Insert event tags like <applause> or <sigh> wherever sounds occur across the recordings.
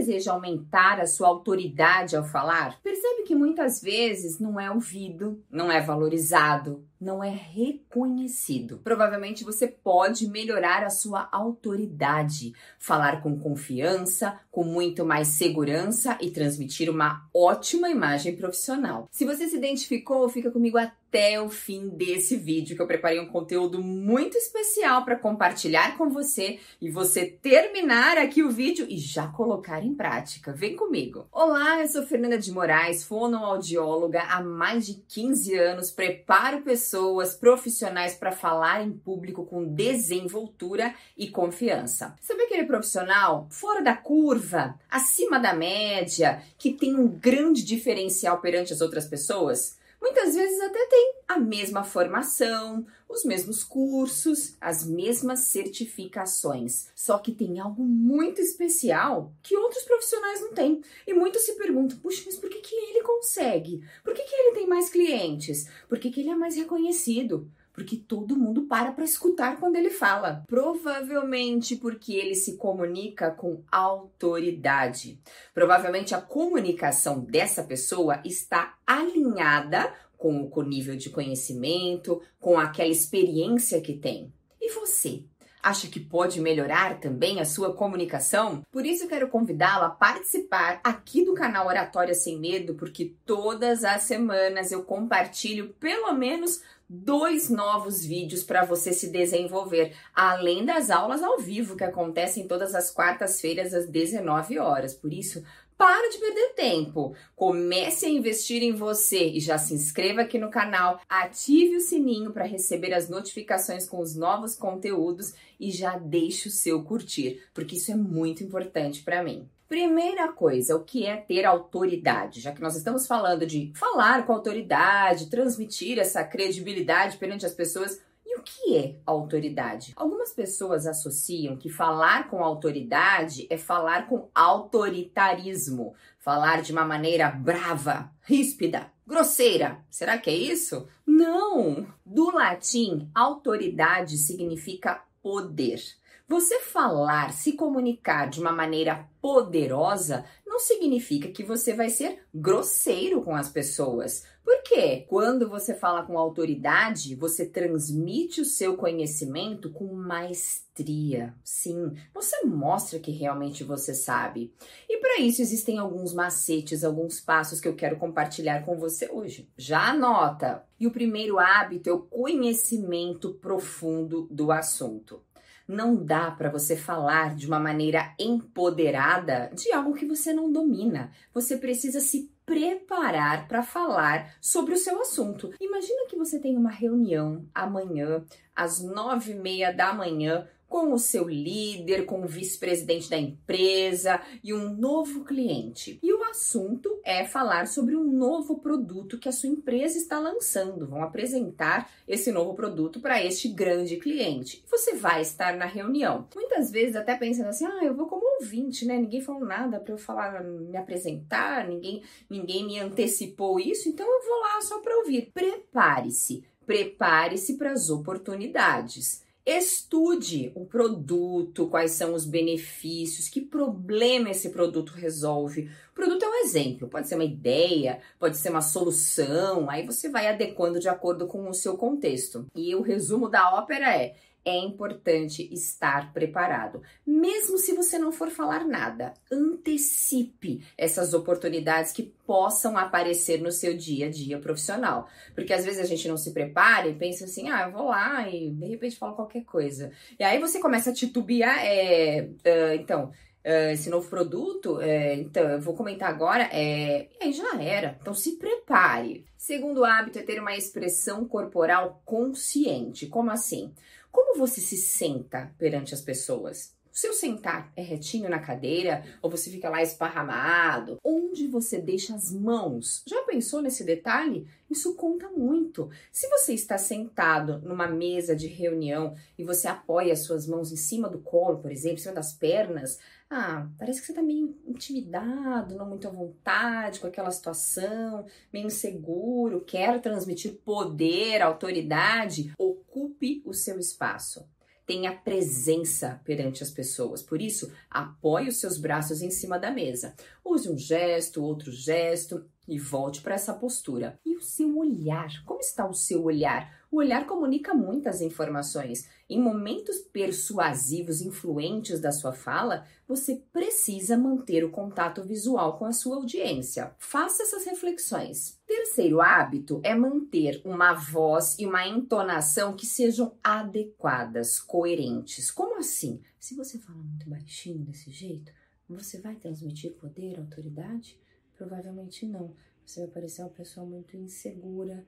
deseja aumentar a sua autoridade ao falar? Percebe que muitas vezes não é ouvido, não é valorizado, não é reconhecido. Provavelmente você pode melhorar a sua autoridade, falar com confiança, com muito mais segurança e transmitir uma ótima imagem profissional. Se você se identificou, fica comigo até o fim desse vídeo que eu preparei um conteúdo muito especial para compartilhar com você e você terminar aqui o vídeo e já colocar em prática. Vem comigo. Olá, eu sou Fernanda de Moraes, fonoaudióloga há mais de 15 anos, preparo pessoas pessoas profissionais para falar em público com desenvoltura e confiança. Sabe aquele profissional fora da curva, acima da média, que tem um grande diferencial perante as outras pessoas? Muitas vezes até tem a mesma formação, os mesmos cursos, as mesmas certificações. Só que tem algo muito especial que outros profissionais não têm. E muitos se perguntam: puxa, mas por que, que ele consegue? Por que, que ele tem mais clientes? Por que, que ele é mais reconhecido? Porque todo mundo para para escutar quando ele fala. Provavelmente porque ele se comunica com autoridade. Provavelmente a comunicação dessa pessoa está alinhada com o nível de conhecimento, com aquela experiência que tem. E você? Acha que pode melhorar também a sua comunicação? Por isso quero convidá-la a participar aqui do canal Oratória Sem Medo, porque todas as semanas eu compartilho pelo menos dois novos vídeos para você se desenvolver, além das aulas ao vivo que acontecem todas as quartas-feiras às 19 horas. Por isso, para de perder tempo. Comece a investir em você e já se inscreva aqui no canal, ative o sininho para receber as notificações com os novos conteúdos e já deixe o seu curtir, porque isso é muito importante para mim. Primeira coisa, o que é ter autoridade? Já que nós estamos falando de falar com autoridade, transmitir essa credibilidade perante as pessoas, e o que é autoridade? Algumas pessoas associam que falar com autoridade é falar com autoritarismo, falar de uma maneira brava, ríspida, grosseira. Será que é isso? Não! Do latim, autoridade significa poder. Você falar, se comunicar de uma maneira poderosa não significa que você vai ser grosseiro com as pessoas. Porque quando você fala com autoridade, você transmite o seu conhecimento com maestria. Sim, você mostra que realmente você sabe. E para isso existem alguns macetes, alguns passos que eu quero compartilhar com você hoje. Já anota. E o primeiro hábito é o conhecimento profundo do assunto. Não dá para você falar de uma maneira empoderada de algo que você não domina. Você precisa se preparar para falar sobre o seu assunto. Imagina que você tem uma reunião amanhã às nove e meia da manhã com o seu líder, com o vice-presidente da empresa e um novo cliente. E o assunto é falar sobre um novo produto que a sua empresa está lançando. Vão apresentar esse novo produto para este grande cliente. Você vai estar na reunião. Muitas vezes até pensando assim: "Ah, eu vou como ouvinte, né? Ninguém falou nada para eu falar, me apresentar, ninguém ninguém me antecipou isso, então eu vou lá só para ouvir". Prepare-se. Prepare-se para as oportunidades. Estude o produto, quais são os benefícios, que problema esse produto resolve. O produto é um exemplo, pode ser uma ideia, pode ser uma solução, aí você vai adequando de acordo com o seu contexto. E o resumo da ópera é: é importante estar preparado. Mesmo se você não for falar nada, antecipe essas oportunidades que possam aparecer no seu dia a dia profissional. Porque às vezes a gente não se prepara e pensa assim: ah, eu vou lá e de repente falo qualquer coisa. E aí você começa a titubear. É, uh, então. Uh, esse novo produto, uh, então eu vou comentar agora, é, e aí já era. Então se prepare. Segundo hábito é ter uma expressão corporal consciente. Como assim? Como você se senta perante as pessoas? O seu sentar é retinho na cadeira ou você fica lá esparramado? Onde você deixa as mãos? Já pensou nesse detalhe? Isso conta muito. Se você está sentado numa mesa de reunião e você apoia as suas mãos em cima do colo, por exemplo, em cima das pernas, ah, parece que você está meio intimidado, não muito à vontade com aquela situação, meio inseguro, quer transmitir poder, autoridade, ocupe o seu espaço. tenha presença perante as pessoas. Por isso, apoie os seus braços em cima da mesa. Use um gesto, outro gesto e volte para essa postura. E o seu olhar? Como está o seu olhar? O olhar comunica muitas informações. Em momentos persuasivos, influentes da sua fala, você precisa manter o contato visual com a sua audiência. Faça essas reflexões. Terceiro hábito é manter uma voz e uma entonação que sejam adequadas, coerentes. Como assim? Se você fala muito baixinho desse jeito, você vai transmitir poder, autoridade? Provavelmente não. Você vai parecer uma pessoa muito insegura,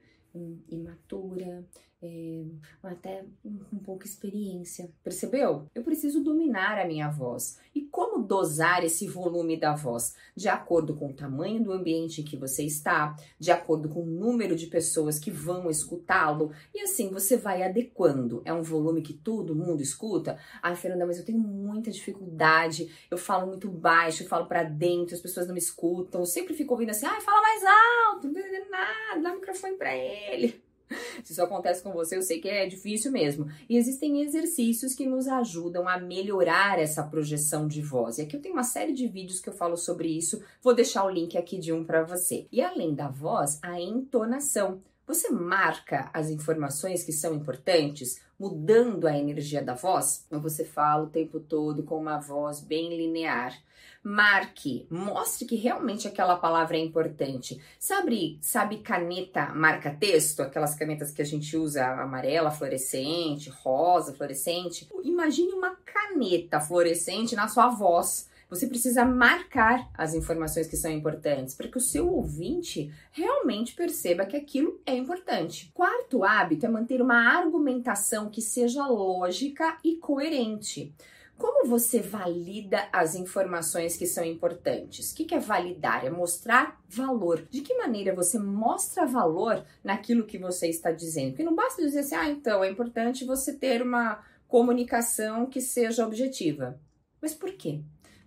imatura, é, até um pouco experiência. Percebeu? Eu preciso dominar a minha voz. Como dosar esse volume da voz? De acordo com o tamanho do ambiente em que você está, de acordo com o número de pessoas que vão escutá-lo, e assim você vai adequando. É um volume que todo mundo escuta? Ai, Fernanda, mas eu tenho muita dificuldade, eu falo muito baixo, eu falo para dentro, as pessoas não me escutam, eu sempre fico ouvindo assim, ai, fala mais alto, nada, dá o microfone para ele. <laughs> Se isso acontece com você, eu sei que é difícil mesmo. E existem exercícios que nos ajudam a melhorar essa projeção de voz. E aqui eu tenho uma série de vídeos que eu falo sobre isso. Vou deixar o link aqui de um para você. E além da voz, a entonação. Você marca as informações que são importantes, mudando a energia da voz? Ou você fala o tempo todo com uma voz bem linear? Marque, mostre que realmente aquela palavra é importante. Sabe, sabe caneta marca-texto? Aquelas canetas que a gente usa amarela, fluorescente, rosa, fluorescente. Imagine uma caneta fluorescente na sua voz. Você precisa marcar as informações que são importantes para que o seu ouvinte realmente perceba que aquilo é importante. Quarto hábito é manter uma argumentação que seja lógica e coerente. Como você valida as informações que são importantes? O que é validar? É mostrar valor. De que maneira você mostra valor naquilo que você está dizendo? Porque não basta dizer assim, ah, então é importante você ter uma comunicação que seja objetiva. Mas por quê?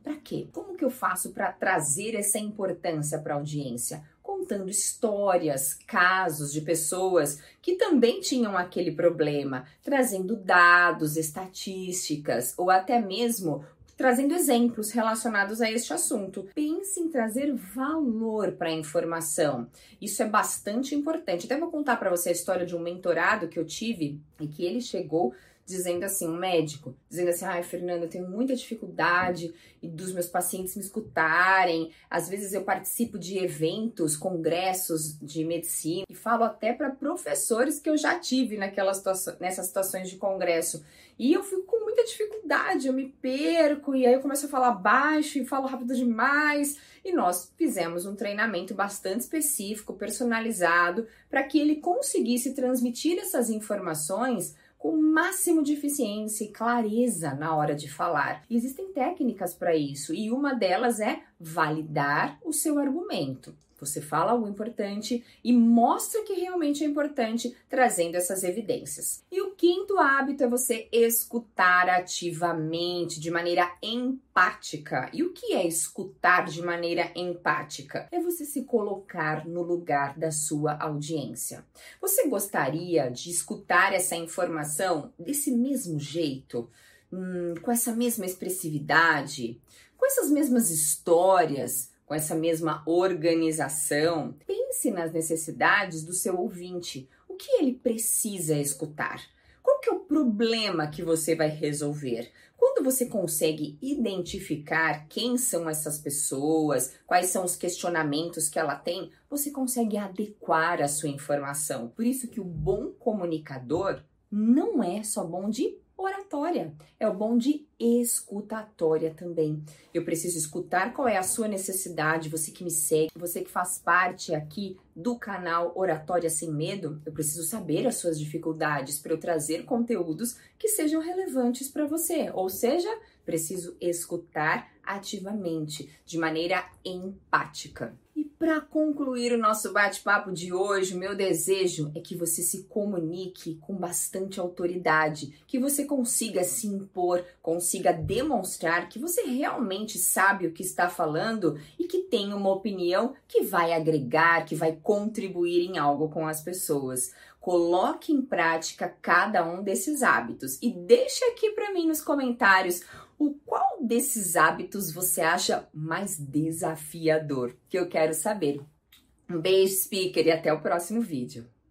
Para quê? Como que eu faço para trazer essa importância para a audiência? contando histórias, casos de pessoas que também tinham aquele problema, trazendo dados, estatísticas ou até mesmo trazendo exemplos relacionados a este assunto. Pense em trazer valor para a informação. Isso é bastante importante. Até vou contar para você a história de um mentorado que eu tive e que ele chegou dizendo assim, um médico, dizendo assim, ai, Fernanda, eu tenho muita dificuldade dos meus pacientes me escutarem. Às vezes eu participo de eventos, congressos de medicina e falo até para professores que eu já tive naquelas situação, nessas situações de congresso. E eu fico com muita dificuldade, eu me perco e aí eu começo a falar baixo e falo rápido demais. E nós fizemos um treinamento bastante específico, personalizado, para que ele conseguisse transmitir essas informações com o máximo de eficiência e clareza na hora de falar. Existem técnicas para isso, e uma delas é validar o seu argumento. Você fala algo importante e mostra que realmente é importante, trazendo essas evidências. E o quinto hábito é você escutar ativamente, de maneira empática. E o que é escutar de maneira empática? É você se colocar no lugar da sua audiência. Você gostaria de escutar essa informação desse mesmo jeito? Hum, com essa mesma expressividade? Com essas mesmas histórias? Com essa mesma organização, pense nas necessidades do seu ouvinte. O que ele precisa escutar? Qual que é o problema que você vai resolver? Quando você consegue identificar quem são essas pessoas, quais são os questionamentos que ela tem, você consegue adequar a sua informação. Por isso que o bom comunicador não é só bom de oratória, é o bom de escutatória também. Eu preciso escutar qual é a sua necessidade, você que me segue, você que faz parte aqui do canal Oratória Sem Medo, eu preciso saber as suas dificuldades para eu trazer conteúdos que sejam relevantes para você, ou seja, preciso escutar ativamente, de maneira empática para concluir o nosso bate-papo de hoje, meu desejo é que você se comunique com bastante autoridade, que você consiga se impor, consiga demonstrar que você realmente sabe o que está falando e que tem uma opinião que vai agregar, que vai contribuir em algo com as pessoas. Coloque em prática cada um desses hábitos e deixe aqui para mim nos comentários o qual desses hábitos você acha mais desafiador, que eu quero saber. Um beijo, speaker, e até o próximo vídeo.